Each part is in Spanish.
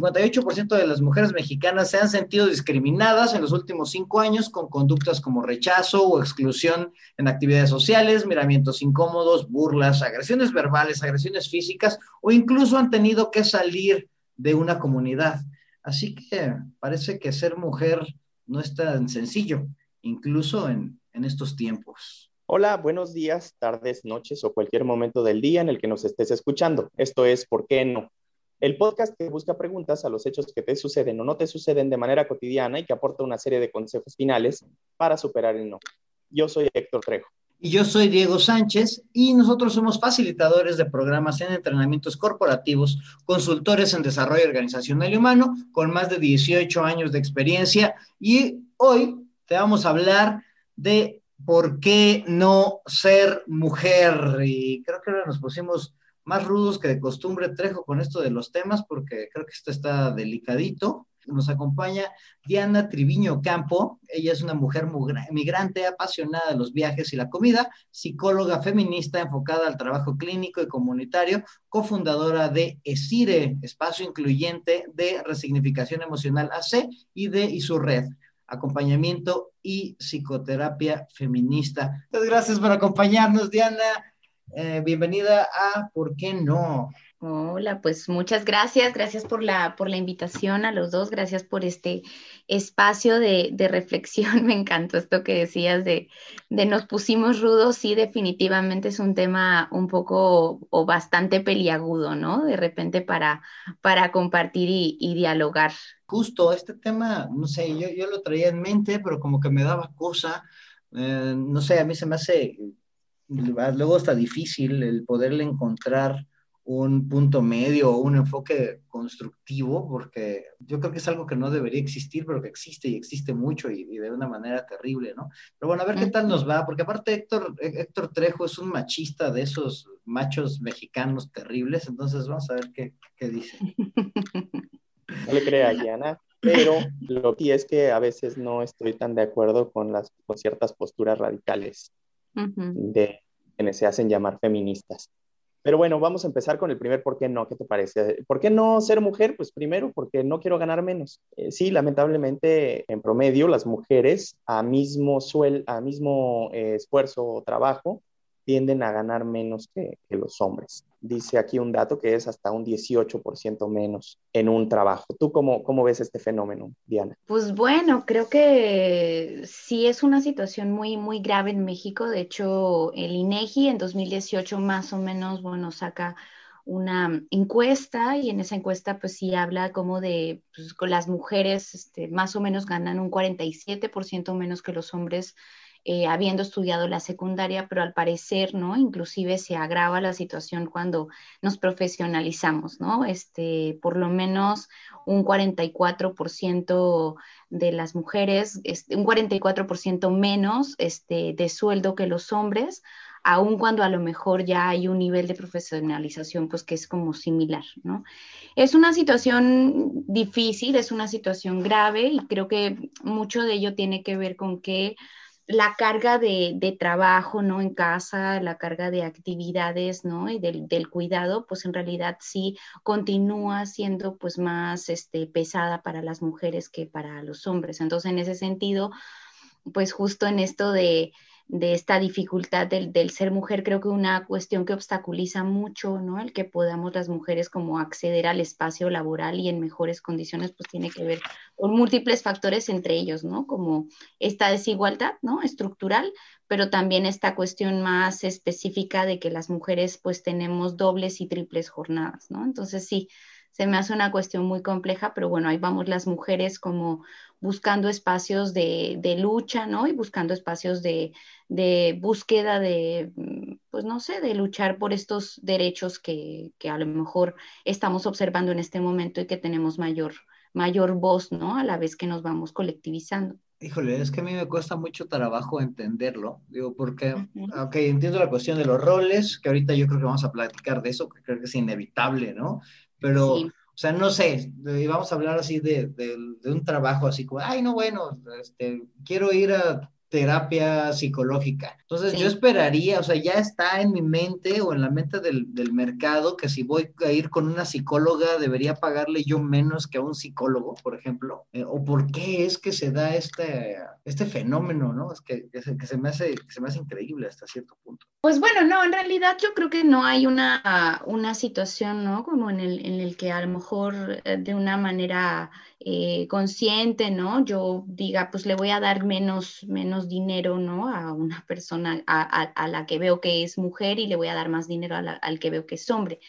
58% de las mujeres mexicanas se han sentido discriminadas en los últimos cinco años con conductas como rechazo o exclusión en actividades sociales, miramientos incómodos, burlas, agresiones verbales, agresiones físicas o incluso han tenido que salir de una comunidad. Así que parece que ser mujer no es tan sencillo, incluso en, en estos tiempos. Hola, buenos días, tardes, noches o cualquier momento del día en el que nos estés escuchando. Esto es ¿Por qué no? El podcast que busca preguntas a los hechos que te suceden o no te suceden de manera cotidiana y que aporta una serie de consejos finales para superar el no. Yo soy Héctor Trejo. Y yo soy Diego Sánchez y nosotros somos facilitadores de programas en entrenamientos corporativos, consultores en desarrollo organizacional y humano con más de 18 años de experiencia y hoy te vamos a hablar de ¿por qué no ser mujer? Y creo que ahora nos pusimos más rudos que de costumbre, Trejo, con esto de los temas, porque creo que esto está delicadito. Nos acompaña Diana Triviño Campo. Ella es una mujer migrante apasionada de los viajes y la comida, psicóloga feminista enfocada al trabajo clínico y comunitario, cofundadora de ESIRE, Espacio Incluyente de Resignificación Emocional AC, y de y su acompañamiento y psicoterapia feminista. Muchas gracias por acompañarnos, Diana. Eh, bienvenida a ¿Por qué no? Hola, pues muchas gracias, gracias por la, por la invitación a los dos, gracias por este espacio de, reflexión. Me encantó esto que decías de, de, nos pusimos rudos, sí, definitivamente es un tema un poco o bastante peliagudo, ¿no? De repente para, para compartir y, dialogar. Justo, este tema, no sé, yo, yo, lo traía en mente, pero como que me daba cosa, eh, no sé, a mí se me hace, luego está difícil el poderle encontrar un punto medio o un enfoque constructivo, porque yo creo que es algo que no debería existir, pero que existe y existe mucho y, de una manera terrible, ¿no? Pero bueno, a ver qué tal nos va, porque aparte Héctor, Héctor Trejo es un machista de esos machos mexicanos terribles, entonces vamos a ver qué, qué dice. No le crea, Diana, pero lo que es que a veces no estoy tan de acuerdo con, las, con ciertas posturas radicales de quienes se hacen llamar feministas. Pero bueno, vamos a empezar con el primer por qué no, ¿qué te parece? ¿Por qué no ser mujer? Pues primero, porque no quiero ganar menos. Eh, sí, lamentablemente, en promedio, las mujeres a mismo, suel, a mismo eh, esfuerzo o trabajo tienden a ganar menos que, los hombres. Dice aquí un dato que es hasta un 18% menos en un trabajo. ¿Tú cómo, cómo ves este fenómeno, Diana? Pues bueno, creo que sí es una situación muy, muy grave en México. De hecho, el INEGI en 2018 más o menos, bueno, saca una encuesta y en esa encuesta pues sí habla como de pues, las mujeres este, más o menos ganan un 47% menos que los hombres eh, habiendo estudiado la secundaria, pero al parecer, ¿no? Inclusive se agrava la situación cuando nos profesionalizamos, ¿no? Este, por lo menos un 44% de las mujeres, este, un 44% menos este, de sueldo que los hombres, aun cuando a lo mejor ya hay un nivel de profesionalización pues que es como similar, ¿no? Es una situación difícil, es una situación grave y creo que mucho de ello tiene que ver con que la carga de, trabajo, ¿no? En casa, la carga de actividades, ¿no? Y del, cuidado, pues en realidad sí continúa siendo pues más este, pesada para las mujeres que para los hombres. Entonces, en ese sentido, pues justo en esto de, de esta dificultad del, del, ser mujer, creo que una cuestión que obstaculiza mucho, ¿no? El que podamos las mujeres como acceder al espacio laboral y en mejores condiciones, pues tiene que ver con múltiples factores entre ellos, ¿no? Como esta desigualdad, ¿no? Estructural, pero también esta cuestión más específica de que las mujeres pues tenemos dobles y triples jornadas, ¿no? Entonces sí, se me hace una cuestión muy compleja, pero bueno, ahí vamos las mujeres como buscando espacios de, lucha, ¿no? Y buscando espacios de, búsqueda de, mm, pues no sé, de luchar por estos derechos que, a lo mejor estamos observando en este momento y que tenemos mayor, mayor voz, ¿no? A la vez que nos vamos colectivizando. Híjole, es que a mí me cuesta mucho trabajo entenderlo, digo, porque, ok, entiendo la cuestión de los roles, que ahorita yo creo que vamos a platicar de eso, que creo que es inevitable, ¿no? Pero, o sea, no sé, vamos a hablar así de, un trabajo así como, ay, no, bueno, este, quiero ir a terapia psicológica. Entonces yo esperaría, o sea, ya está en mi mente o en la mente del, mercado que si voy a ir con una psicóloga debería pagarle yo menos que a un psicólogo, por ejemplo. Eh, o por qué es que se da este, este fenómeno, ¿no? Es que, que, se, me hace, que se me hace increíble hasta cierto punto. Pues bueno, no, en realidad yo creo que no hay una, una situación, ¿no? Como en el, en el que a lo mejor eh, de una manera eh, consciente, ¿no? Yo diga, pues le voy a dar menos, menos dinero, ¿no? A una persona a, la que veo que es mujer y le voy a dar más dinero al que veo que es hombre.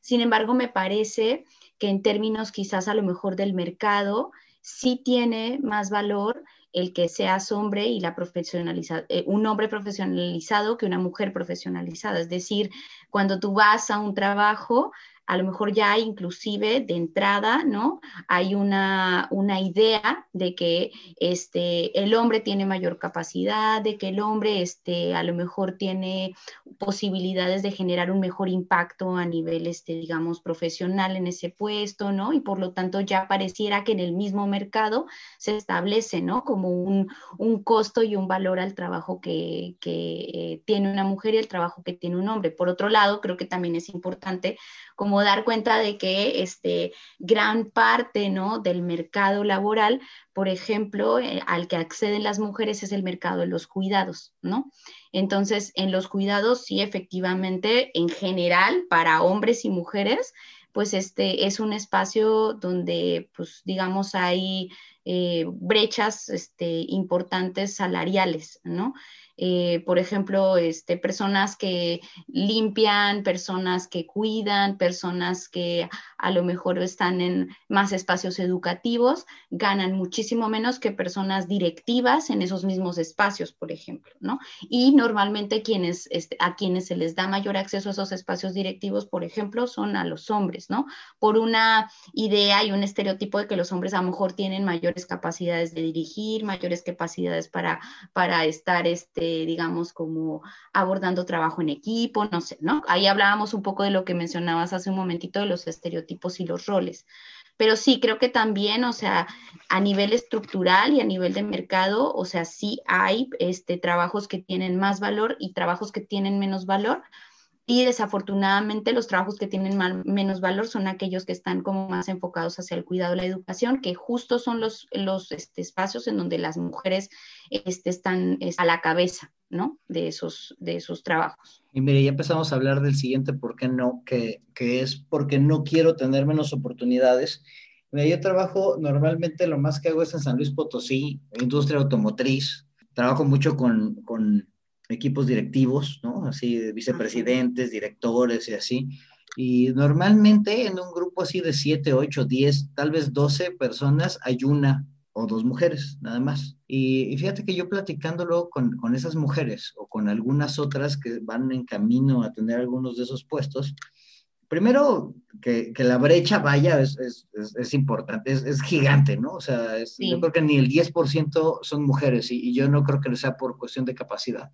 Sin embargo, me parece que en términos quizás a lo mejor del mercado, sí tiene más valor el que seas hombre y la profesionaliza eh, un hombre profesionalizado que una mujer profesionalizada. Es decir, cuando tú vas a un trabajo, a lo mejor ya inclusive de entrada, ¿no? Hay una, una idea de que este, el hombre tiene mayor capacidad, de que el hombre este, a lo mejor tiene posibilidades de generar un mejor impacto a nivel, este, digamos, profesional en ese puesto, ¿no? Y por lo tanto ya pareciera que en el mismo mercado se establece, ¿no? Como un, un costo y un valor al trabajo que, que eh, tiene una mujer y el trabajo que tiene un hombre. Por otro lado, creo que también es importante como dar cuenta de que este, gran parte ¿no? del mercado laboral, por ejemplo, eh, al que acceden las mujeres es el mercado de los cuidados, ¿no? Entonces, en los cuidados, sí, efectivamente, en general, para hombres y mujeres, pues este es un espacio donde, pues, digamos, hay eh, brechas este, importantes salariales, ¿no? Eh, por ejemplo, este, personas que limpian, personas que cuidan, personas que a lo mejor están en más espacios educativos, ganan muchísimo menos que personas directivas en esos mismos espacios, por ejemplo, ¿no? Y normalmente quienes, este, a quienes se les da mayor acceso a esos espacios directivos, por ejemplo, son a los hombres, ¿no? Por una idea y un estereotipo de que los hombres a lo mejor tienen mayores capacidades de dirigir, mayores capacidades para, para estar, este, digamos, como abordando trabajo en equipo, no sé, ¿no? Ahí hablábamos un poco de lo que mencionabas hace un momentito de los estereotipos y los roles. Pero sí, creo que también, o sea, a nivel estructural y a nivel de mercado, o sea, sí hay este, trabajos que tienen más valor y trabajos que tienen menos valor, y desafortunadamente los trabajos que tienen menos valor son aquellos que están como más enfocados hacia el cuidado y la educación, que justo son los, los este, espacios en donde las mujeres este, están a la cabeza ¿no? de, esos, de esos trabajos. Y mire, ya empezamos a hablar del siguiente por qué no, que, que es porque no quiero tener menos oportunidades. Yo trabajo normalmente, lo más que hago es en San Luis Potosí, industria automotriz. Trabajo mucho con, con equipos directivos, ¿no? Así, vicepresidentes, directores y así. Y normalmente en un grupo así de 7, 8, 10, tal vez 12 personas hay una o dos mujeres, nada más. Y, fíjate que yo platicándolo con, con, esas mujeres o con algunas otras que van en camino a tener algunos de esos puestos, primero que, que la brecha vaya es, es, es, importante, es, gigante, ¿no? O sea, yo creo que ni el 10% son mujeres y, y, yo no creo que sea por cuestión de capacidad.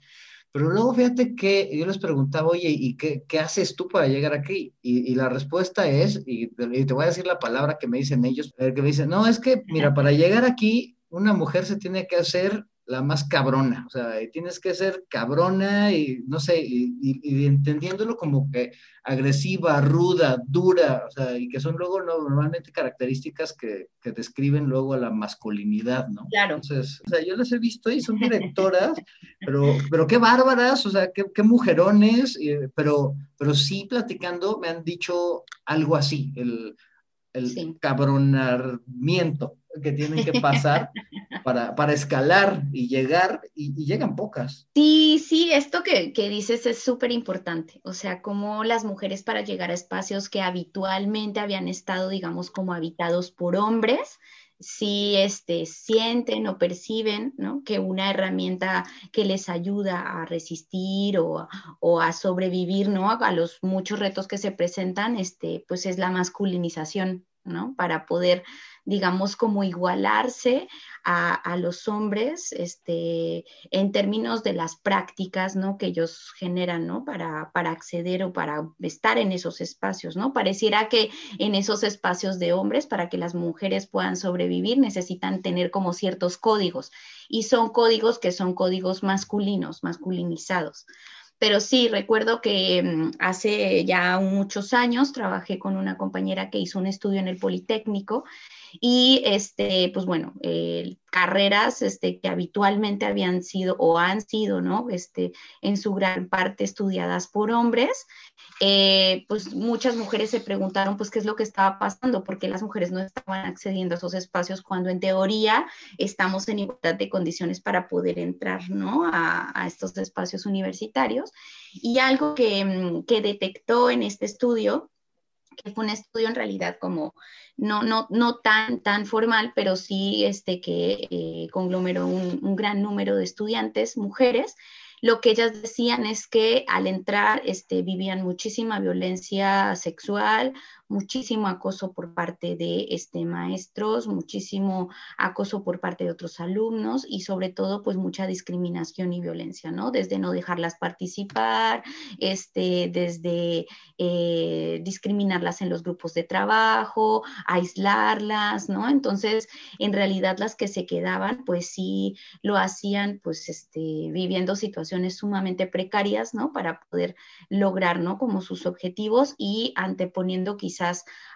Pero luego fíjate que yo les preguntaba, oye, ¿y qué, qué haces tú para llegar aquí? Y, y la respuesta es, y, te voy a decir la palabra que me dicen ellos, que me dicen, no, es que, mira, para llegar aquí, una mujer se tiene que hacer la más cabrona, o sea, tienes que ser cabrona y no sé, y, entendiéndolo como que agresiva, ruda, dura, o sea, y que son luego normalmente características que, que, describen luego a la masculinidad, ¿no? Claro. Entonces, o sea, yo las he visto y son directoras, pero, pero qué bárbaras, o sea, qué, qué mujerones, pero, pero sí platicando me han dicho algo así, el, el cabronamiento que tienen que pasar para, para escalar y llegar, y, llegan pocas. Sí, sí, esto que, que dices es súper importante, o sea, como las mujeres para llegar a espacios que habitualmente habían estado, digamos, como habitados por hombres, si este, sienten o perciben ¿no? que una herramienta que les ayuda a resistir o, o, a sobrevivir ¿no? a los muchos retos que se presentan, este, pues es la masculinización ¿no? Para poder, digamos, como igualarse a, los hombres este, en términos de las prácticas, ¿no? Que ellos generan, ¿no? Para, para acceder o para estar en esos espacios, ¿no? Pareciera que en esos espacios de hombres, para que las mujeres puedan sobrevivir, necesitan tener como ciertos códigos y son códigos que son códigos masculinos, masculinizados. Pero sí, recuerdo que mm, hace ya muchos años trabajé con una compañera que hizo un estudio en el Politécnico y este, pues bueno, carreras este, que habitualmente habían sido o han sido, ¿no? Este, en su gran parte estudiadas por hombres, eh, pues muchas mujeres se preguntaron, pues, qué es lo que estaba pasando, porque las mujeres no estaban accediendo a esos espacios cuando en teoría estamos en igualdad de condiciones para poder entrar, ¿no? A, a estos espacios universitarios. Y algo que, mm, que detectó en este estudio que fue un estudio en realidad como no, no, no tan, tan formal, pero sí este, que eh, conglomeró un, un, gran número de estudiantes, mujeres, lo que ellas decían es que al entrar este, vivían muchísima violencia sexual, muchísimo acoso por parte de este, maestros, muchísimo acoso por parte de otros alumnos y sobre todo pues mucha discriminación y violencia, ¿no? Desde no dejarlas participar, este, desde eh, discriminarlas en los grupos de trabajo, aislarlas, ¿no? Entonces, en realidad las que se quedaban pues sí lo hacían pues este, viviendo situaciones sumamente precarias, ¿no? Para poder lograr, ¿no? Como sus objetivos y anteponiendo quizás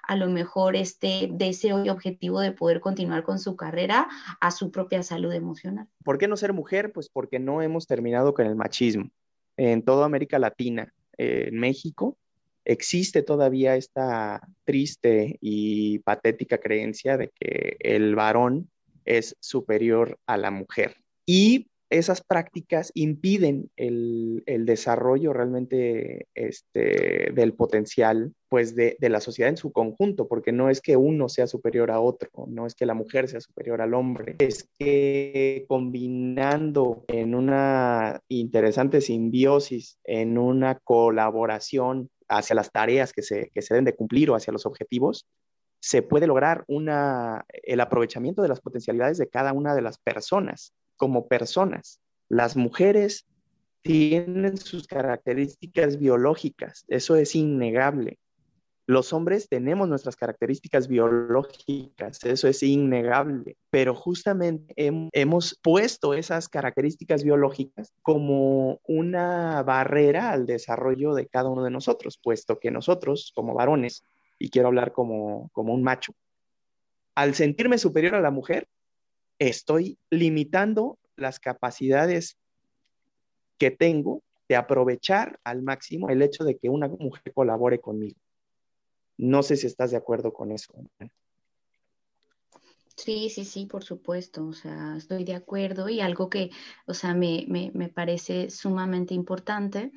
a lo mejor este deseo y objetivo de poder continuar con su carrera a su propia salud emocional. ¿Por qué no ser mujer? Pues porque no hemos terminado con el machismo. En toda América Latina, en México, existe todavía esta triste y patética creencia de que el varón es superior a la mujer. Y esas prácticas impiden el, desarrollo realmente este, del potencial pues de, la sociedad en su conjunto, porque no es que uno sea superior a otro, no es que la mujer sea superior al hombre, es que combinando en una interesante simbiosis, en una colaboración hacia las tareas que se, deben de cumplir o hacia los objetivos, se puede lograr el aprovechamiento de las potencialidades de cada una de las personas como personas. Las mujeres tienen sus características biológicas, eso es innegable. Los hombres tenemos nuestras características biológicas, eso es innegable, pero justamente hemos puesto esas características biológicas como una barrera al desarrollo de cada uno de nosotros, puesto que nosotros como varones, y quiero hablar como, como un macho, al sentirme superior a la mujer, estoy limitando las capacidades que tengo de aprovechar al máximo el hecho de que una mujer colabore conmigo. No sé si estás de acuerdo con eso. Sí, sí, sí, por supuesto. O sea, estoy de acuerdo y algo que, o sea, me, me parece sumamente importante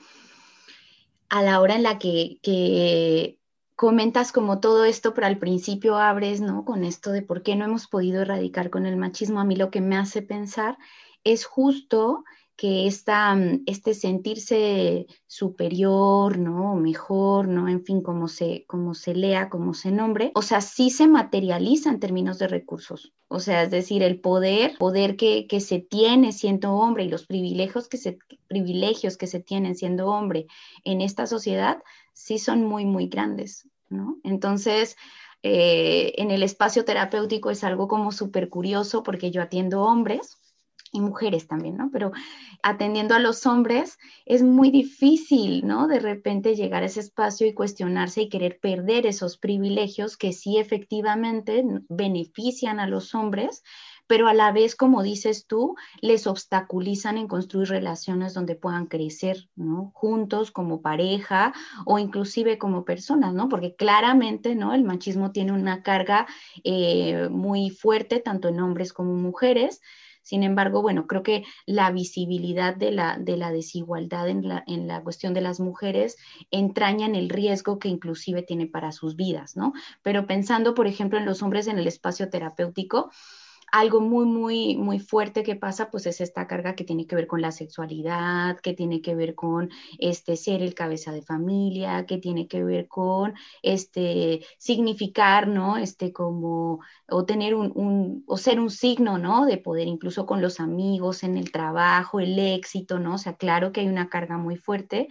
a la hora en la que, que comentas como todo esto, pero al principio abres, ¿no? Con esto de por qué no hemos podido erradicar con el machismo, a mí lo que me hace pensar es justo que esta, mm, este sentirse superior, ¿no? Mejor, ¿no? En fin, como se, como se lea, como se nombre, o sea, sí se materializa en términos de recursos. O sea, es decir, el poder, poder que, que se tiene siendo hombre y los privilegios que se, privilegios que se tienen siendo hombre en esta sociedad, sí son muy, muy grandes. Entonces, eh, en el espacio terapéutico es algo como súper curioso porque yo atiendo hombres y mujeres también, ¿no? Pero atendiendo a los hombres es muy difícil, ¿no? De repente llegar a ese espacio y cuestionarse y querer perder esos privilegios que sí efectivamente benefician a los hombres, pero a la vez, como dices tú, les obstaculizan en construir relaciones donde puedan crecer, ¿no? Juntos, como pareja o inclusive como personas, ¿no? Porque claramente, ¿no? El machismo tiene una carga eh, muy fuerte, tanto en hombres como en mujeres. Sin embargo, bueno, creo que la visibilidad de la, de la desigualdad en la, en la, cuestión de las mujeres entraña en el riesgo que inclusive tiene para sus vidas, ¿no? Pero pensando, por ejemplo, en los hombres en el espacio terapéutico, algo muy, muy, muy fuerte que pasa, pues es esta carga que tiene que ver con la sexualidad, que tiene que ver con este, ser el cabeza de familia, que tiene que ver con este, significar, ¿no? Este, como, o tener un, un, o ser un signo, ¿no? De poder, incluso con los amigos, en el trabajo, el éxito, ¿no? O sea, claro que hay una carga muy fuerte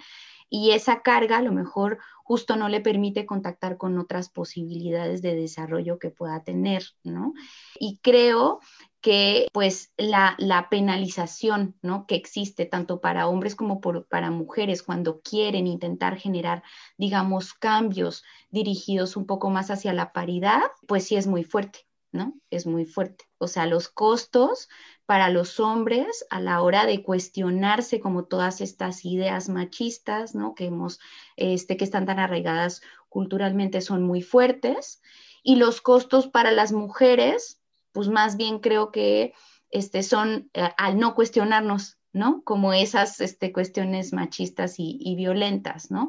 y esa carga a lo mejor justo no le permite contactar con otras posibilidades de desarrollo que pueda tener, ¿no? Y creo que pues la, penalización ¿no? que existe tanto para hombres como para mujeres cuando quieren intentar generar, digamos, cambios dirigidos un poco más hacia la paridad, pues sí es muy fuerte, ¿no? Es muy fuerte. O sea, los costos para los hombres a la hora de cuestionarse como todas estas ideas machistas, ¿no? Que hemos, este, que están tan arraigadas culturalmente son muy fuertes y los costos para las mujeres, pues más bien creo que este, son eh, al no cuestionarnos, ¿no? Como esas este, cuestiones machistas y, y violentas, ¿no?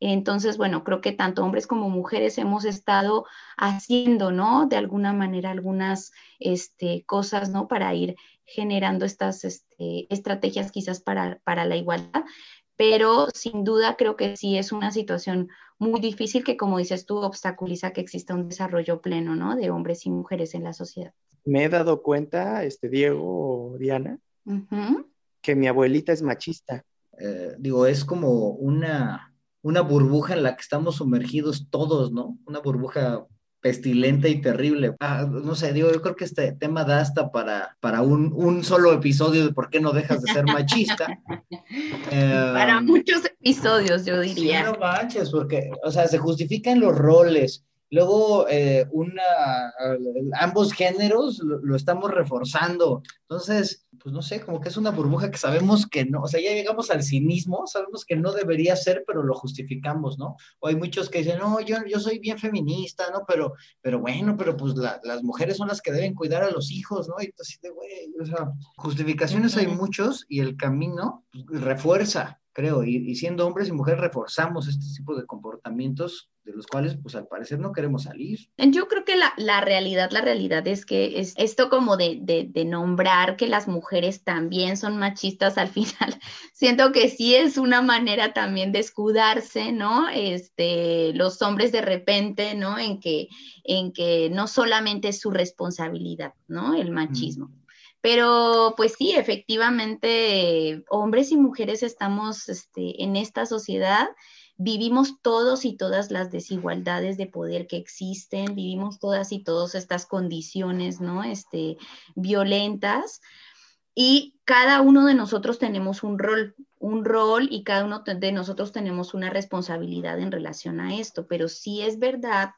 Entonces, bueno, creo que tanto hombres como mujeres hemos estado haciendo, ¿no? De alguna manera algunas este, cosas, ¿no? Para ir generando estas este, estrategias quizás para, para la igualdad, pero sin duda creo que sí es una situación muy difícil que, como dices tú, obstaculiza que exista un desarrollo pleno, ¿no? De hombres y mujeres en la sociedad. Me he dado cuenta, este Diego o Diana, que mi abuelita es machista. Eh, digo, es como una una burbuja en la que estamos sumergidos todos, ¿no? Una burbuja pestilente y terrible. Ah, no sé, digo, yo creo que este tema da hasta para, para un, solo episodio de por qué no dejas de ser machista. para muchos episodios, yo diría. Sí, no manches, porque, o sea, se justifican los roles, Luego, eh, una, ambos géneros lo, estamos reforzando. Entonces, pues no sé, como que es una burbuja que sabemos que no, o sea, ya llegamos al cinismo, sabemos que no debería ser, pero lo justificamos, ¿no? O hay muchos que dicen, no, yo, yo soy bien feminista, ¿no? Pero, pero bueno, pero pues las mujeres son las que deben cuidar a los hijos, ¿no? Y entonces, güey, o sea, justificaciones hay muchos y el camino refuerza creo, y, siendo hombres y mujeres reforzamos este tipo de comportamientos de los cuales, pues al parecer no queremos salir. Yo creo que la, realidad, la realidad es que es esto como de, de, nombrar que las mujeres también son machistas al final, siento que sí es una manera también de escudarse, ¿no? Este, los hombres de repente, ¿no? En que, en que no solamente es su responsabilidad, ¿no? El machismo. Pero pues sí, efectivamente, hombres y mujeres estamos este, en esta sociedad, vivimos todos y todas las desigualdades de poder que existen, vivimos todas y todas estas condiciones, ¿no? Este, violentas. Y cada uno de nosotros tenemos un rol, un rol y cada uno de nosotros tenemos una responsabilidad en relación a esto, pero sí es verdad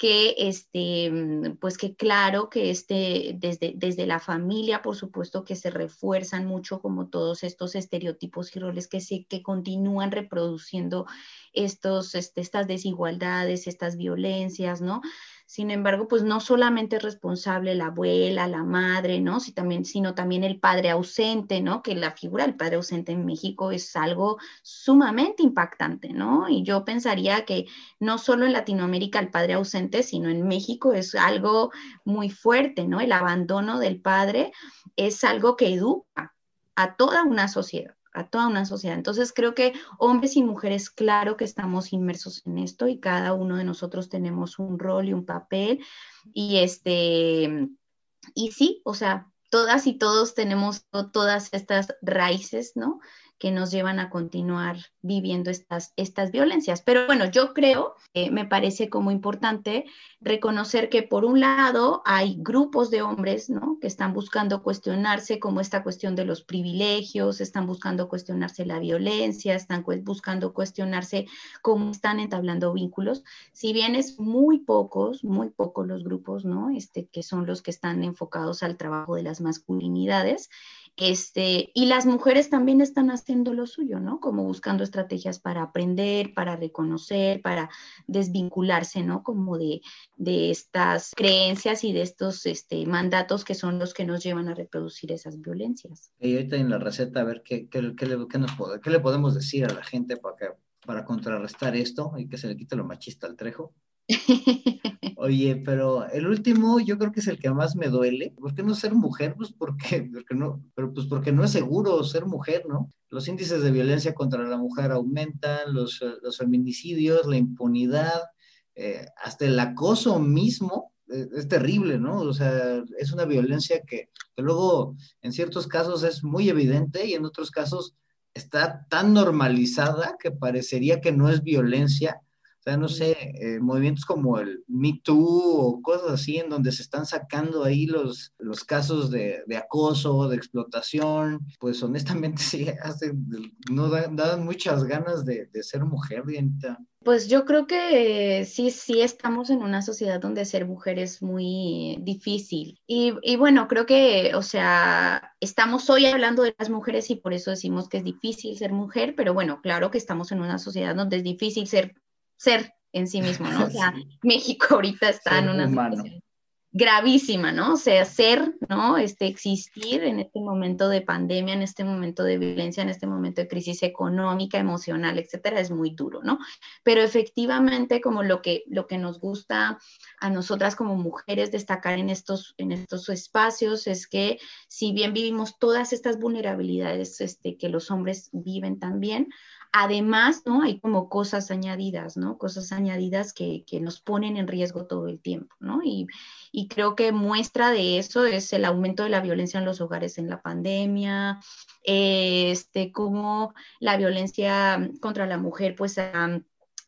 que este, mm, pues que claro que este, desde, desde la familia, por supuesto que se refuerzan mucho como todos estos estereotipos y roles que se, que continúan reproduciendo estos, este, estas desigualdades, estas violencias, ¿no? Sin embargo, pues no solamente es responsable la abuela, la madre, ¿no? también, sino también el padre ausente, ¿no? Que la figura del padre ausente en México es algo sumamente impactante, ¿no? Y yo pensaría que no solo en Latinoamérica el padre ausente, sino en México es algo muy fuerte, ¿no? El abandono del padre es algo que educa a toda una sociedad a toda una sociedad. Entonces creo que hombres y mujeres, claro que estamos inmersos en esto y cada uno de nosotros tenemos un rol y un papel y este, y sí, o sea, todas y todos tenemos todas estas raíces, ¿no? Que nos llevan a continuar viviendo estas, estas violencias. Pero bueno, yo creo, eh, me parece como importante reconocer que por un lado hay grupos de hombres, ¿no? Que están buscando cuestionarse como esta cuestión de los privilegios, están buscando cuestionarse la violencia, están buscando cuestionarse cómo están entablando vínculos. Si bien es muy pocos, muy pocos los grupos, ¿no? Este, que son los que están enfocados al trabajo de las masculinidades. Este, y las mujeres también están haciendo lo suyo, ¿no? Como buscando estrategias para aprender, para reconocer, para desvincularse, ¿no? Como de, de estas creencias y de estos este, mandatos que son los que nos llevan a reproducir esas violencias. Y ahorita en la receta, a ver qué, qué, qué, le, qué le podemos decir a la gente para, para contrarrestar esto y que se le quite lo machista al trejo. Oye, pero el último yo creo que es el que más me duele. ¿Por qué no ser mujer? Pues porque, porque no, pero pues porque no es seguro ser mujer, ¿no? Los índices de violencia contra la mujer aumentan, los, los feminicidios, la impunidad, eh, hasta el acoso mismo eh, es, terrible, ¿no? O sea, es una violencia que luego en ciertos casos es muy evidente y en otros casos está tan normalizada que parecería que no es violencia o sea, no sé, eh, movimientos como el Me Too o cosas así en donde se están sacando ahí los, los casos de, de acoso, de explotación, pues honestamente sí, hace, no dan, muchas ganas de, de ser mujer, Dianita. Pues yo creo que sí, sí estamos en una sociedad donde ser mujer es muy difícil. Y, y, bueno, creo que, o sea, estamos hoy hablando de las mujeres y por eso decimos que es difícil ser mujer, pero bueno, claro que estamos en una sociedad donde es difícil ser ser en sí mismo, ¿no? O sea, México ahorita está en una situación gravísima, ¿no? O sea, ser, ¿no? Este, existir en este momento de pandemia, en este momento de violencia, en este momento de crisis económica, emocional, etcétera, es muy duro, ¿no? Pero efectivamente, como lo que, lo que nos gusta a nosotras como mujeres destacar en estos, en estos espacios es que si bien vivimos todas estas vulnerabilidades este, que los hombres viven también, Además, ¿no? Hay como cosas añadidas, ¿no? Cosas añadidas que, nos ponen en riesgo todo el tiempo, ¿no? Y, creo que muestra de eso es el aumento de la violencia en los hogares en la pandemia, este, como la violencia contra la mujer, pues,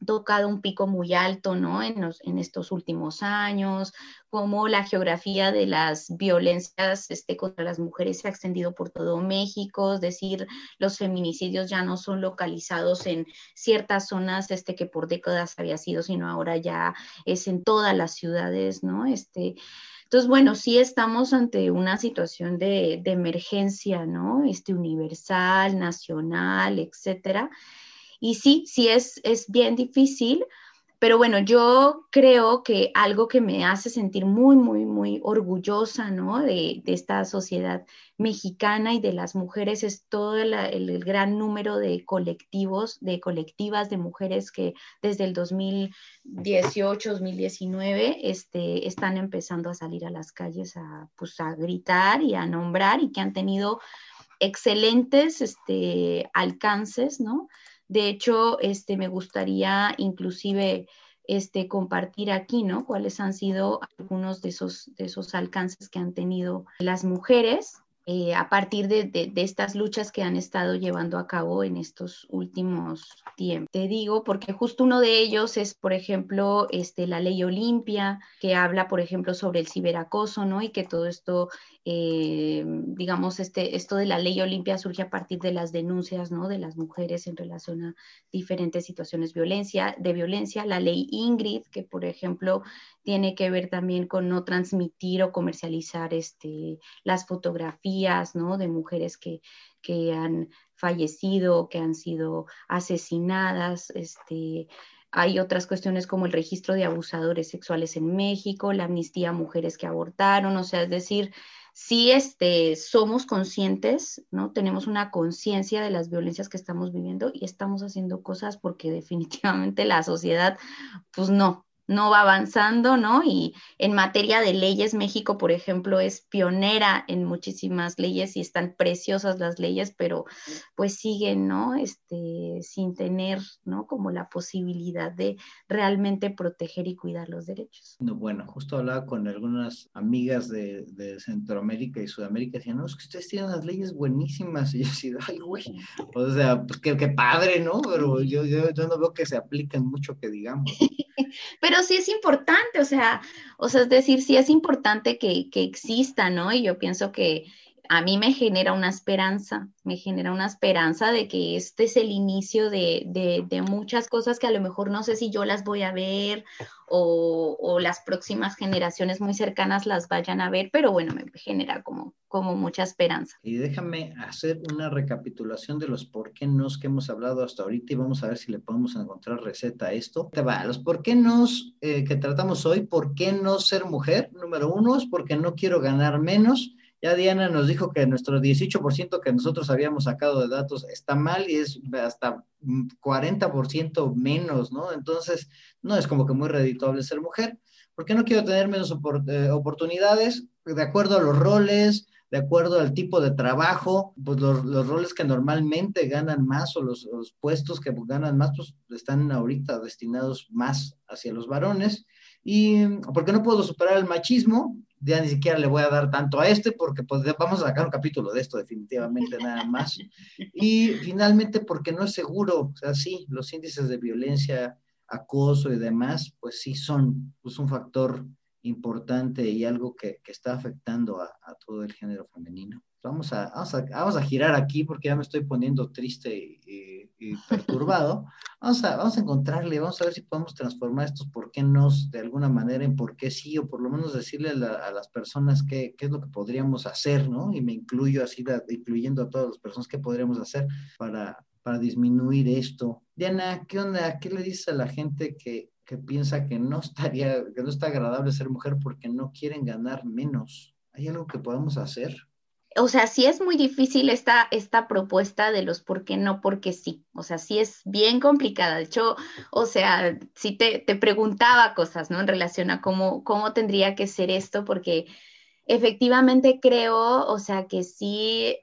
tocado un pico muy alto, ¿no? En, estos últimos años, como la geografía de las violencias este, contra las mujeres se ha extendido por todo México, es decir, los feminicidios ya no son localizados en ciertas zonas este, que por décadas había sido, sino ahora ya es en todas las ciudades, ¿no? Este, entonces, bueno, sí estamos ante una situación de, de emergencia, ¿no? Este, universal, nacional, etcétera. Y sí, sí es, es bien difícil, pero bueno, yo creo que algo que me hace sentir muy, muy, muy orgullosa, ¿no? De, esta sociedad mexicana y de las mujeres es todo el, el, gran número de colectivos, de colectivas de mujeres que desde el 2018, 2019, este, están empezando a salir a las calles a, pues, a gritar y a nombrar y que han tenido excelentes este, alcances, ¿no? De hecho, este, me gustaría inclusive este, compartir aquí, ¿no? Cuáles han sido algunos de esos, de esos alcances que han tenido las mujeres eh, a partir de, estas luchas que han estado llevando a cabo en estos últimos tiempos. Te digo, porque justo uno de ellos es, por ejemplo, este, la ley Olimpia, que habla, por ejemplo, sobre el ciberacoso, ¿no? Y que todo esto, eh, digamos, este, esto de la ley Olimpia surge a partir de las denuncias, ¿no? De las mujeres en relación a diferentes situaciones violencia, de violencia. La ley Ingrid, que, por ejemplo, tiene que ver también con no transmitir o comercializar este, las fotografías ¿no? de mujeres que, que han fallecido, que han sido asesinadas. Este, hay otras cuestiones como el registro de abusadores sexuales en México, la amnistía a mujeres que abortaron, o sea, es decir, si este, somos conscientes, ¿no? Tenemos una conciencia de las violencias que estamos viviendo y estamos haciendo cosas porque definitivamente la sociedad, pues no, no va avanzando, ¿no? Y en materia de leyes, México, por ejemplo, es pionera en muchísimas leyes y están preciosas las leyes, pero pues siguen, ¿no? Este, sin tener, ¿no? Como la posibilidad de realmente proteger y cuidar los derechos. Bueno, justo hablaba con algunas amigas de, Centroamérica y Sudamérica, decían, no, es que ustedes tienen las leyes buenísimas, y yo decía, ay, güey, o sea, pues qué, padre, ¿no? Pero yo, yo, yo no veo que se apliquen mucho, que digamos. Pero sí es importante, o sea, o sea, es decir, sí es importante que, que exista, ¿no? Y yo pienso que a mí me genera una esperanza, me genera una esperanza de que este es el inicio de, de, muchas cosas que a lo mejor no sé si yo las voy a ver o, o, las próximas generaciones muy cercanas las vayan a ver, pero bueno, me genera como, como mucha esperanza. Y déjame hacer una recapitulación de los por qué nos que hemos hablado hasta ahorita y vamos a ver si le podemos encontrar receta a esto. Te va, los por qué nos eh, que tratamos hoy, por qué no ser mujer, número uno es porque no quiero ganar menos Ya Diana nos dijo que nuestro 18% que nosotros habíamos sacado de datos está mal y es hasta 40% menos, ¿no? Entonces, no es como que muy redituable ser mujer. porque no quiero tener menos eh, oportunidades? De acuerdo a los roles, de acuerdo al tipo de trabajo, pues los, roles que normalmente ganan más o los, los, puestos que ganan más, pues están ahorita destinados más hacia los varones. Y porque no puedo superar el machismo, ya ni siquiera le voy a dar tanto a este porque pues, vamos a sacar un capítulo de esto definitivamente nada más. Y finalmente porque no es seguro, o sea, sí, los índices de violencia, acoso y demás, pues sí son pues, un factor importante y algo que, que está afectando a, a, todo el género femenino. Vamos a, vamos a, vamos, a, girar aquí porque ya me estoy poniendo triste y, y, perturbado. Vamos a, vamos a encontrarle, vamos a ver si podemos transformar estos por qué no de alguna manera en por qué sí, o por lo menos decirle a, a las personas qué, qué, es lo que podríamos hacer, ¿no? Y me incluyo así, incluyendo a todas las personas, qué podríamos hacer para, para disminuir esto. Diana, ¿qué onda? ¿Qué le dices a la gente que, que piensa que no estaría, que no está agradable ser mujer porque no quieren ganar menos. ¿Hay algo que podamos hacer? O sea, sí es muy difícil esta, esta propuesta de los por qué no, porque sí. O sea, sí es bien complicada. De hecho, o sea, sí te, te preguntaba cosas, ¿no? En relación a cómo, cómo tendría que ser esto, porque efectivamente creo, o sea, que sí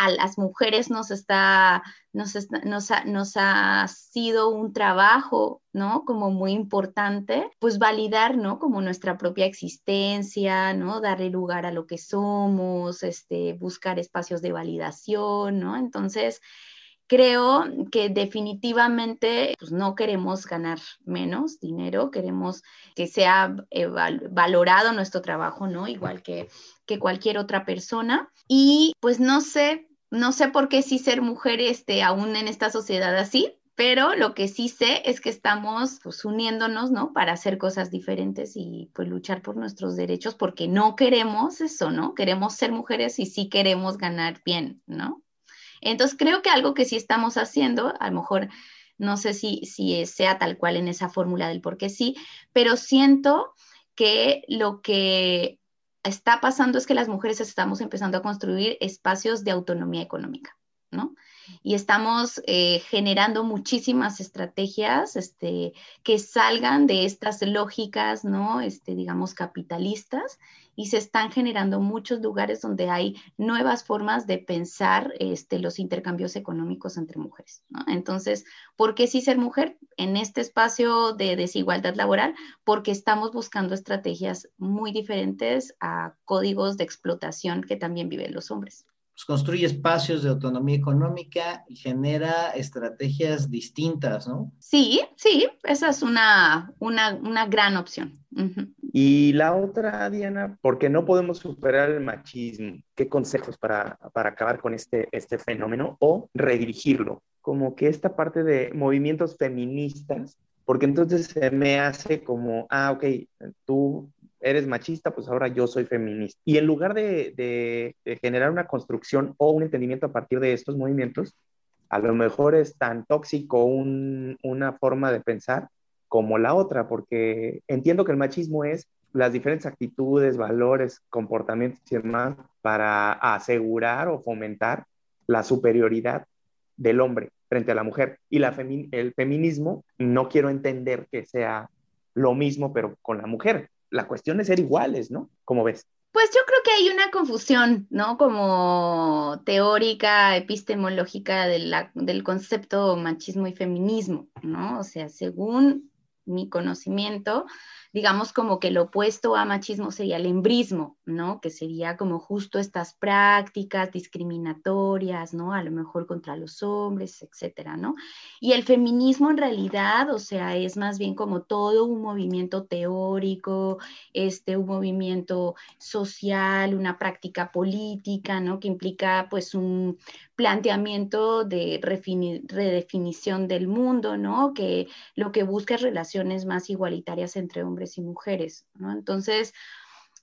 a las mujeres nos está, nos, nos, ha, nos, ha, sido un trabajo, ¿no? Como muy importante, pues validar, ¿no? Como nuestra propia existencia, ¿no? Darle lugar a lo que somos, este, buscar espacios de validación, ¿no? Entonces, creo que definitivamente pues, no queremos ganar menos dinero, queremos que sea eh, valorado nuestro trabajo, ¿no? Igual que, que cualquier otra persona. Y pues no sé, no sé por qué sí ser mujer este, aún en esta sociedad así, pero lo que sí sé es que estamos pues, uniéndonos, ¿no? Para hacer cosas diferentes y pues luchar por nuestros derechos porque no queremos eso, ¿no? Queremos ser mujeres y sí queremos ganar bien, ¿no? Entonces, creo que algo que sí estamos haciendo, a lo mejor no sé si, sea tal cual en esa fórmula del por qué sí, pero siento que lo que está pasando es que las mujeres estamos empezando a construir espacios de autonomía económica, ¿no? y estamos eh, generando muchísimas estrategias este, que salgan de estas lógicas, ¿no? Este, digamos, capitalistas y se están generando muchos lugares donde hay nuevas formas de pensar este, los intercambios económicos entre mujeres. ¿no? Entonces, ¿por qué sí ser mujer en este espacio de desigualdad laboral? Porque estamos buscando estrategias muy diferentes a códigos de explotación que también viven los hombres. Pues, construye espacios de autonomía económica y genera estrategias distintas, ¿no? Sí, sí, esa es una, una, una gran opción. Y la otra, Diana, porque no podemos superar el machismo? ¿Qué consejos para, para acabar con este, este fenómeno o redirigirlo? Como que esta parte de movimientos feministas, porque entonces se me hace como, ah, ok, tú eres machista, pues ahora yo soy feminista. Y en lugar de, generar una construcción o un entendimiento a partir de estos movimientos, a lo mejor es tan tóxico una forma de pensar como la otra, porque entiendo que el machismo es las diferentes actitudes, valores, comportamientos y demás para asegurar o fomentar la superioridad del hombre frente a la mujer. Y la el feminismo no quiero entender que sea lo mismo, pero con la mujer, la cuestión es ser iguales, ¿no? ¿Cómo ves? Pues yo creo que hay una confusión, ¿no? Como teórica, epistemológica del concepto machismo y feminismo, ¿no? O sea, según mi conocimiento, digamos como que lo opuesto a machismo sería el embrismo, ¿no? Que sería como justo estas prácticas discriminatorias, ¿no? A lo mejor contra los hombres, etcétera, ¿no? Y el feminismo en realidad, o sea, es más bien como todo un movimiento teórico, este, un movimiento social, una práctica política, ¿no? Que implica pues un planteamiento de redefinición del mundo, ¿no? Que lo que busca es relaciones más igualitarias entre hombres y mujeres. Entonces,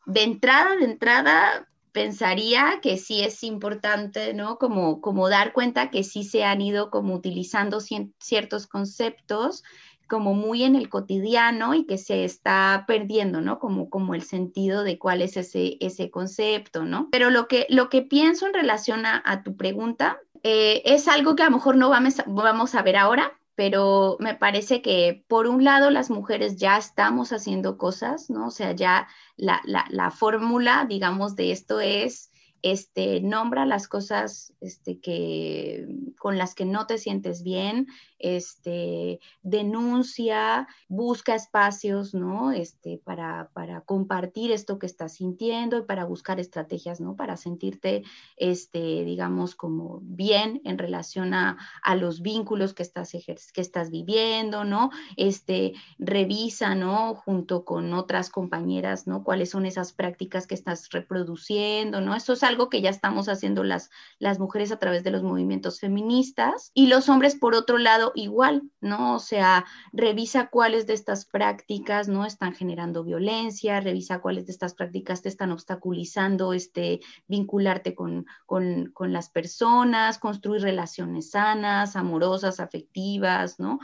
de entrada, de entrada, pensaría que sí es importante, ¿no? Como, como dar cuenta que sí se han ido como utilizando ciertos conceptos como muy en el cotidiano y que se está perdiendo, ¿no? Como, como el sentido de cuál es ese, ese concepto, ¿no? Pero lo que, lo que pienso en relación a, tu pregunta eh, es algo que a lo mejor no vamos vamos a ver ahora, pero me parece que por un lado las mujeres ya estamos haciendo cosas, ¿no? O sea, ya la, la, la fórmula, digamos, de esto es este, nombra las cosas este, que, con las que no te sientes bien, este, denuncia, busca espacios, ¿no? Este, para, para, compartir esto que estás sintiendo y para buscar estrategias, ¿no? Para sentirte, este, digamos, como bien en relación a, a los vínculos que estás, que estás viviendo, ¿no? Este, revisa, ¿no? Junto con otras compañeras, ¿no? Cuáles son esas prácticas que estás reproduciendo, ¿no? Eso es algo que ya estamos haciendo las, las mujeres a través de los movimientos feministas y los hombres, por otro lado, igual, ¿no? O sea, revisa cuáles de estas prácticas no están generando violencia, revisa cuáles de estas prácticas te están obstaculizando este, vincularte con, con, con las personas, construir relaciones sanas, amorosas, afectivas, ¿no?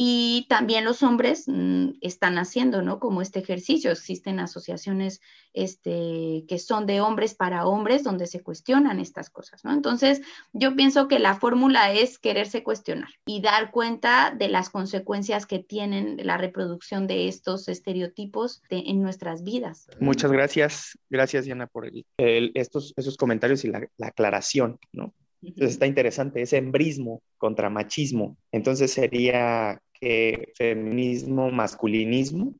Y también los hombres mm, están haciendo, ¿no? Como este ejercicio. Existen asociaciones este, que son de hombres para hombres donde se cuestionan estas cosas, ¿no? Entonces, yo pienso que la fórmula es quererse cuestionar y dar cuenta de las consecuencias que tienen la reproducción de estos estereotipos en nuestras vidas. Muchas gracias. Gracias, Diana, por estos, esos comentarios y la, la aclaración, ¿no? Entonces está interesante ese embrismo contra machismo. Entonces sería que feminismo, masculinismo,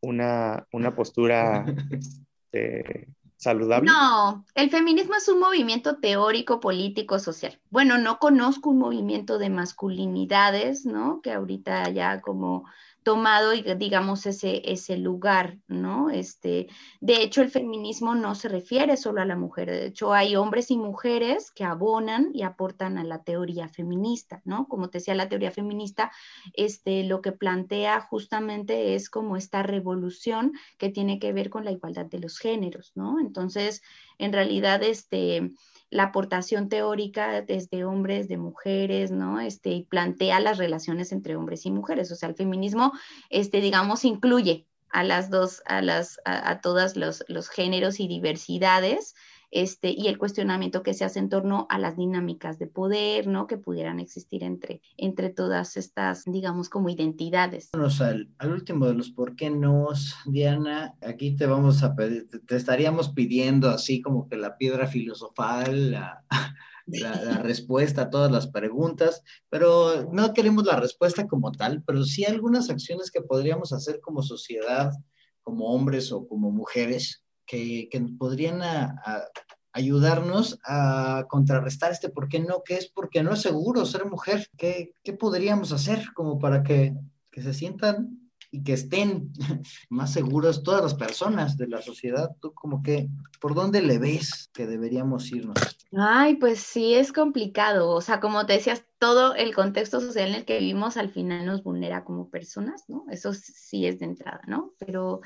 una, una postura este, saludable. No, el feminismo es un movimiento teórico, político, social. Bueno, no conozco un movimiento de masculinidades, ¿no? Que ahorita ya como tomado, digamos, ese, ese lugar, ¿no? Este, de hecho, el feminismo no se refiere solo a la mujer, de hecho, hay hombres y mujeres que abonan y aportan a la teoría feminista, ¿no? Como te decía, la teoría feminista, este, lo que plantea justamente es como esta revolución que tiene que ver con la igualdad de los géneros, ¿no? Entonces, en realidad, este la aportación teórica desde hombres, de mujeres, ¿no? Este, y plantea las relaciones entre hombres y mujeres. O sea, el feminismo, este, digamos, incluye a las dos, a las, a, todos los, los, géneros y diversidades, este, y el cuestionamiento que se hace en torno a las dinámicas de poder, ¿no? Que pudieran existir entre, entre todas estas, digamos, como identidades. Vamos al, último de los por qué no, Diana. Aquí te vamos a pedir, te, estaríamos pidiendo así como que la piedra filosofal, la, respuesta a todas las preguntas, pero no queremos la respuesta como tal, pero sí algunas acciones que podríamos hacer como sociedad, como hombres o como mujeres, que, podrían ayudarnos a contrarrestar este por qué no, que es porque no es seguro ser mujer. ¿Qué, qué podríamos hacer como para que, que, se sientan y que estén más seguras todas las personas de la sociedad? ¿Tú como que, por dónde le ves que deberíamos irnos? Ay, pues sí, es complicado. O sea, como te decías, todo el contexto social en el que vivimos al final nos vulnera como personas, ¿no? Eso sí es de entrada, ¿no? Pero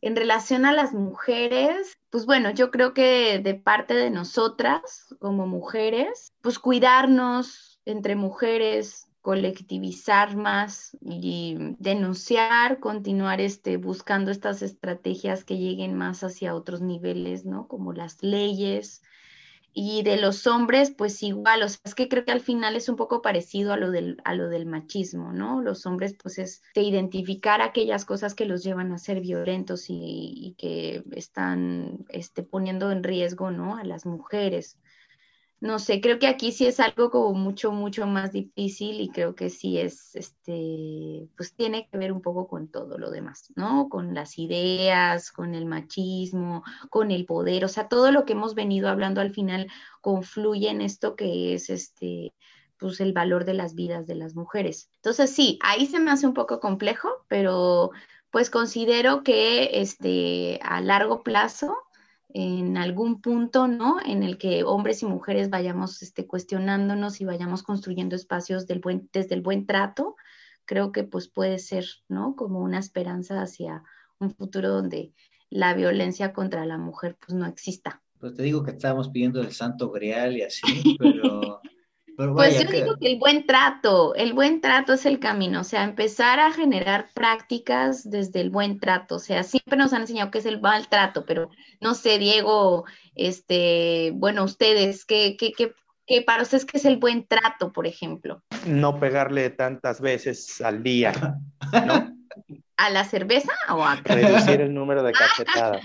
en relación a las mujeres, pues bueno, yo creo que de parte de nosotras como mujeres, pues cuidarnos entre mujeres, colectivizar más y denunciar, continuar este, buscando estas estrategias que lleguen más hacia otros niveles, ¿no? Como las leyes, y de los hombres, pues igual, o sea, es que creo que al final es un poco parecido a lo del, a lo del machismo, ¿no? Los hombres, pues es de identificar aquellas cosas que los llevan a ser violentos y, que están este, poniendo en riesgo, ¿no? A las mujeres no sé, creo que aquí sí es algo como mucho, mucho más difícil y creo que sí es, este, pues tiene que ver un poco con todo lo demás, ¿no? Con las ideas, con el machismo, con el poder, o sea, todo lo que hemos venido hablando al final confluye en esto que es, este, pues el valor de las vidas de las mujeres. Entonces, sí, ahí se me hace un poco complejo, pero pues considero que, este, a largo plazo, en algún punto, ¿no? En el que hombres y mujeres vayamos este, cuestionándonos y vayamos construyendo espacios del buen, desde el buen trato, creo que pues puede ser, ¿no? Como una esperanza hacia un futuro donde la violencia contra la mujer pues no exista, Pues te digo que estábamos pidiendo el santo grial y así, pero... pues yo digo que el buen trato, el buen trato es el camino, o sea, empezar a generar prácticas desde el buen trato, o sea, siempre nos han enseñado que es el mal trato, pero no sé, Diego, este, bueno, ustedes, ¿qué, qué, qué, qué para ustedes qué es el buen trato, por ejemplo? No pegarle tantas veces al día, ¿no? ¿A la cerveza o a reducir el número de cachetadas?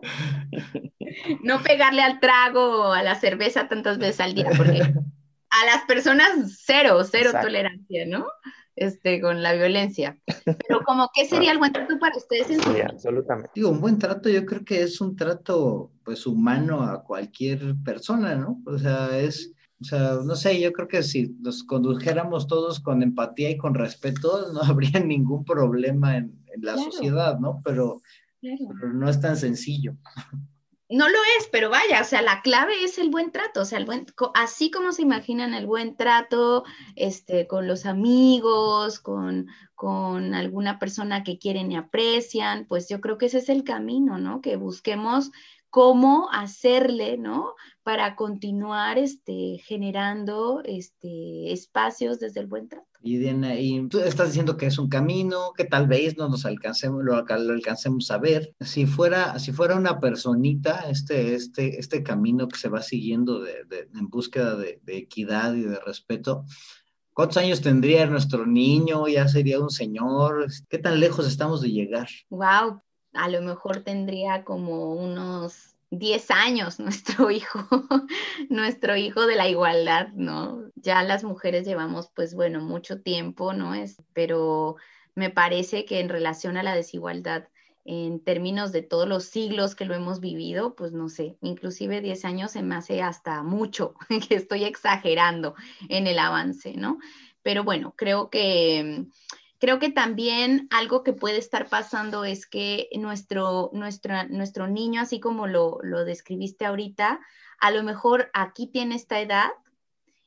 no pegarle al trago o a la cerveza tantas veces al día, porque a las personas cero, cero tolerancia, ¿no? Este, con la violencia. Pero como, ¿qué sería el buen trato para ustedes? sí, absolutamente. Digo, un buen trato yo creo que es un trato, pues, humano a cualquier persona, ¿no? O sea, es, o sea, no sé, yo creo que si nos condujéramos todos con empatía y con respeto, no habría ningún problema en, la sociedad, ¿no? Pero, pero no es tan sencillo no lo es, pero vaya, o sea, la clave es el buen trato, o sea, el buen, así como se imaginan el buen trato este, con los amigos, con, con alguna persona que quieren y aprecian, pues yo creo que ese es el camino, ¿no? Que busquemos cómo hacerle, ¿no? Para continuar este, generando este, espacios desde el buen trato. Y, Diana, y tú estás diciendo que es un camino que tal vez no nos alcancemos, lo, alcancemos a ver. Si fuera, si fuera una personita, este, este, este camino que se va siguiendo de, en búsqueda de, equidad y de respeto, ¿Cuántos años tendría nuestro niño? ¿Ya sería un señor? ¿Qué tan lejos estamos de llegar? Wow, a lo mejor tendría como unos 10 años nuestro hijo, nuestro hijo de la igualdad, ¿no? Ya las mujeres llevamos, pues bueno, mucho tiempo, ¿no? Es, pero me parece que en relación a la desigualdad, en términos de todos los siglos que lo hemos vivido, pues no sé, inclusive 10 años se me hace hasta mucho, que estoy exagerando en el avance, ¿no? Pero bueno, creo que Creo que también algo que puede estar pasando es que nuestro, nuestro niño, así como lo, lo describiste ahorita, a lo mejor aquí tiene esta edad,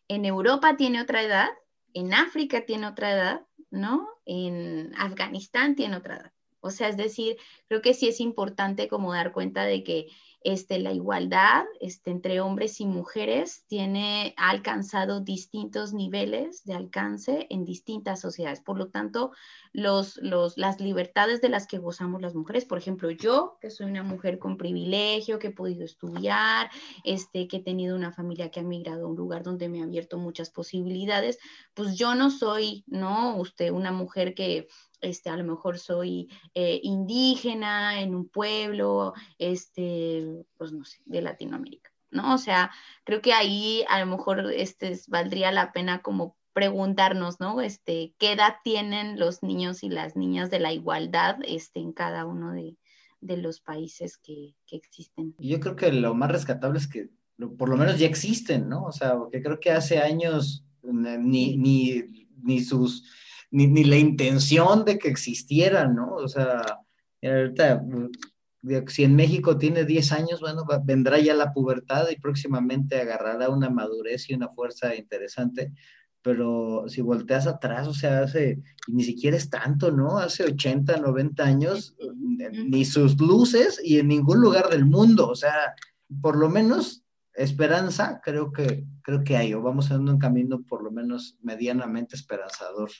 en Europa tiene otra edad, en África tiene otra edad, ¿no? En Afganistán tiene otra edad. O sea, es decir, creo que sí es importante como dar cuenta de que este, la igualdad este, entre hombres y mujeres tiene, ha alcanzado distintos niveles de alcance en distintas sociedades. Por lo tanto, los, los, las libertades de las que gozamos las mujeres, por ejemplo, yo, que soy una mujer con privilegio, que he podido estudiar, este, que he tenido una familia que ha migrado a un lugar donde me ha abierto muchas posibilidades, pues yo no soy, ¿no? Usted, una mujer que este, a lo mejor soy eh, indígena en un pueblo, este, pues no sé, de Latinoamérica, ¿no? O sea, creo que ahí a lo mejor este, valdría la pena como preguntarnos, ¿no? Este, ¿qué edad tienen los niños y las niñas de la igualdad este, en cada uno de, los países que, que, existen? Yo creo que lo más rescatable es que por lo menos ya existen, ¿no? O sea, porque creo que hace años ni, ni, ni sus ni, la intención de que existiera, ¿no? O sea, ahorita, si en México tiene 10 años, bueno, vendrá ya la pubertad y próximamente agarrará una madurez y una fuerza interesante, pero si volteas atrás, o sea, hace, ni siquiera es tanto, ¿no? Hace 80, 90 años, ni sus luces y en ningún lugar del mundo, o sea, por lo menos esperanza creo que, creo que hay, o vamos en un camino por lo menos medianamente esperanzador.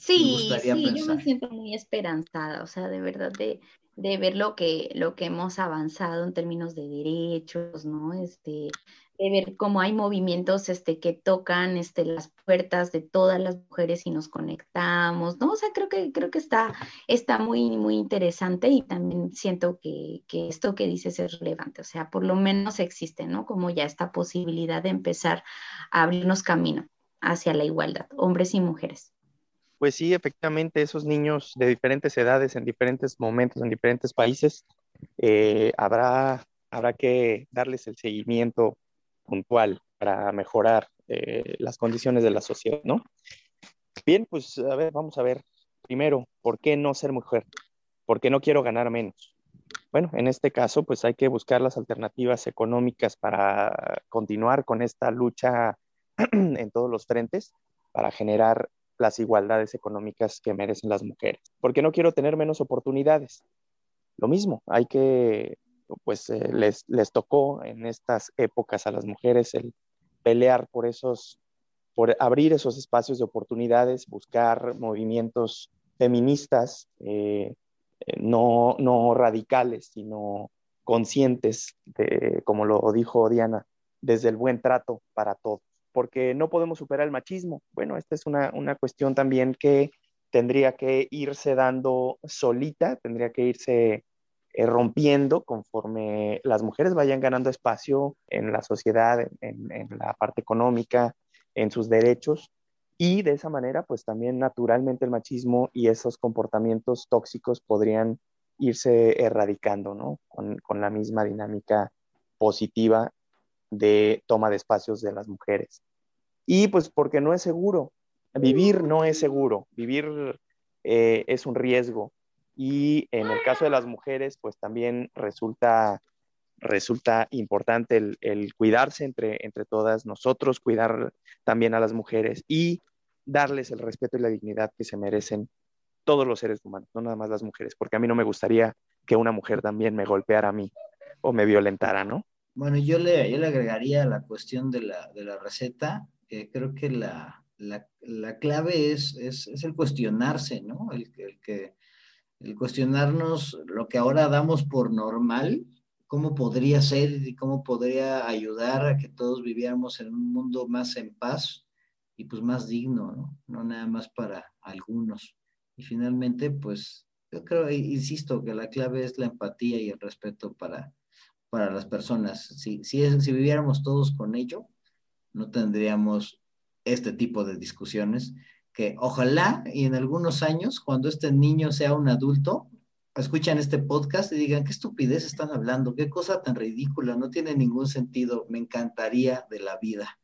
Sí, sí, yo me siento muy esperanzada, o sea, de verdad de, de ver lo que, lo que hemos avanzado en términos de derechos, ¿no? Este, de ver cómo hay movimientos este, que tocan este, las puertas de todas las mujeres y nos conectamos, ¿no? O sea, creo que, creo que está, está muy, muy interesante y también siento que, que esto que dices es relevante, o sea, por lo menos existe, ¿no? Como ya esta posibilidad de empezar a abrirnos camino hacia la igualdad, hombres y mujeres pues sí, efectivamente, esos niños de diferentes edades, en diferentes momentos, en diferentes países, eh, habrá, habrá que darles el seguimiento puntual para mejorar eh, las condiciones de la sociedad, ¿no? Bien, pues a ver, vamos a ver. Primero, ¿por qué no ser mujer? ¿Por qué no quiero ganar menos? Bueno, en este caso, pues hay que buscar las alternativas económicas para continuar con esta lucha en todos los frentes, para generar las igualdades económicas que merecen las mujeres. Porque no quiero tener menos oportunidades. Lo mismo, hay que pues eh, les, les tocó en estas épocas a las mujeres el pelear por esos, por abrir esos espacios de oportunidades, buscar movimientos feministas, eh, no, no radicales, sino conscientes, de, como lo dijo Diana, desde el buen trato para todos, porque no podemos superar el machismo. Bueno, esta es una, una cuestión también que tendría que irse dando solita, tendría que irse eh, rompiendo conforme las mujeres vayan ganando espacio en la sociedad, en, la parte económica, en sus derechos. Y de esa manera, pues también naturalmente el machismo y esos comportamientos tóxicos podrían irse erradicando, ¿no? Con, con la misma dinámica positiva de toma de espacios de las mujeres. Y pues porque no es seguro, vivir no es seguro, vivir eh, es un riesgo. Y en el caso de las mujeres, pues también resulta, resulta importante el, cuidarse entre, entre todas nosotros, cuidar también a las mujeres y darles el respeto y la dignidad que se merecen todos los seres humanos, no nada más las mujeres, porque a mí no me gustaría que una mujer también me golpeara a mí o me violentara, ¿no? Bueno, yo le, yo le agregaría la cuestión de la, de la receta, creo que la, la, la clave es, es, es, el cuestionarse, ¿no? El, el, que, el cuestionarnos lo que ahora damos por normal, cómo podría ser y cómo podría ayudar a que todos viviéramos en un mundo más en paz y pues más digno, ¿no? No nada más para algunos. Y finalmente, pues yo creo, insisto, que la clave es la empatía y el respeto para, para las personas. Si, si, si viviéramos todos con ello, no tendríamos este tipo de discusiones que ojalá y en algunos años, cuando este niño sea un adulto, escuchan este podcast y digan, qué estupidez están hablando, qué cosa tan ridícula, no tiene ningún sentido, me encantaría de la vida.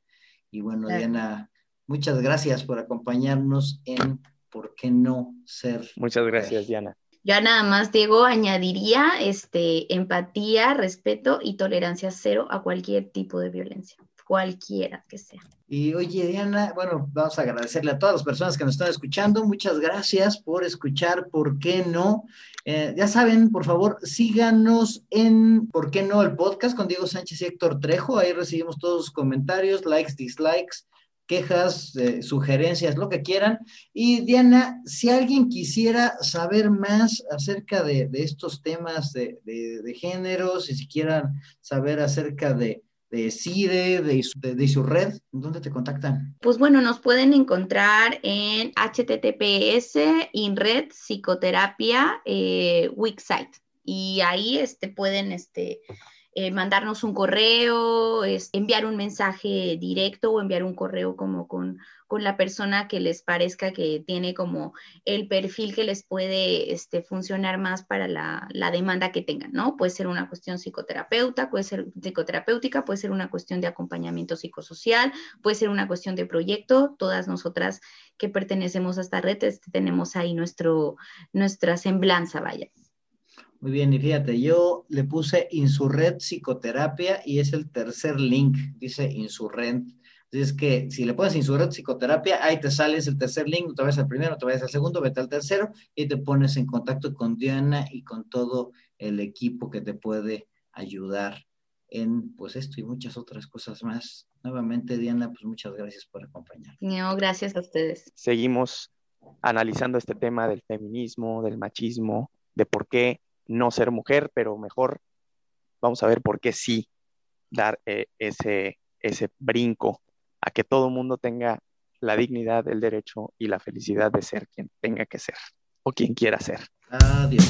Y bueno, Diana, muchas gracias por acompañarnos en ¿Por qué no ser? Muchas gracias, Diana. Ya nada más, Diego, añadiría este, empatía, respeto y tolerancia cero a cualquier tipo de violencia, cualquiera que sea. Y oye, Diana, bueno, vamos a agradecerle a todas las personas que nos están escuchando. Muchas gracias por escuchar, ¿por qué no? Eh, ya saben, por favor, síganos en ¿Por qué no? el podcast con Diego Sánchez y Héctor Trejo. Ahí recibimos todos sus comentarios, likes, dislikes quejas, eh, sugerencias, lo que quieran. Y Diana, si alguien quisiera saber más acerca de, estos temas de, género, si quieran saber acerca de, de CIDE, de, su red, ¿dónde te contactan? Pues bueno, nos pueden encontrar en https inred psicoterapia eh, y ahí este, pueden este, eh, mandarnos un correo, es, enviar un mensaje directo o enviar un correo como con, con, la persona que les parezca que tiene como el perfil que les puede este, funcionar más para la, la, demanda que tengan, ¿no? Puede ser una cuestión psicoterapeuta, puede ser psicoterapéutica, puede ser una cuestión de acompañamiento psicosocial, puede ser una cuestión de proyecto. Todas nosotras que pertenecemos a esta red este, tenemos ahí nuestro, nuestra semblanza, vaya. Muy bien, y fíjate, yo le puse Insurrent Psicoterapia y es el tercer link, dice Insurrent. Es que si le pones Insurrent Psicoterapia, ahí te sales el tercer link, te vayas al primero, te vayas al segundo, vete al tercero y te pones en contacto con Diana y con todo el equipo que te puede ayudar en pues esto y muchas otras cosas más. Nuevamente, Diana, pues muchas gracias por acompañarnos. No, gracias a ustedes. Seguimos analizando este tema del feminismo, del machismo, de por qué no ser mujer, pero mejor vamos a ver por qué sí dar eh, ese, ese brinco a que todo mundo tenga la dignidad, el derecho y la felicidad de ser quien tenga que ser o quien quiera ser. Adiós.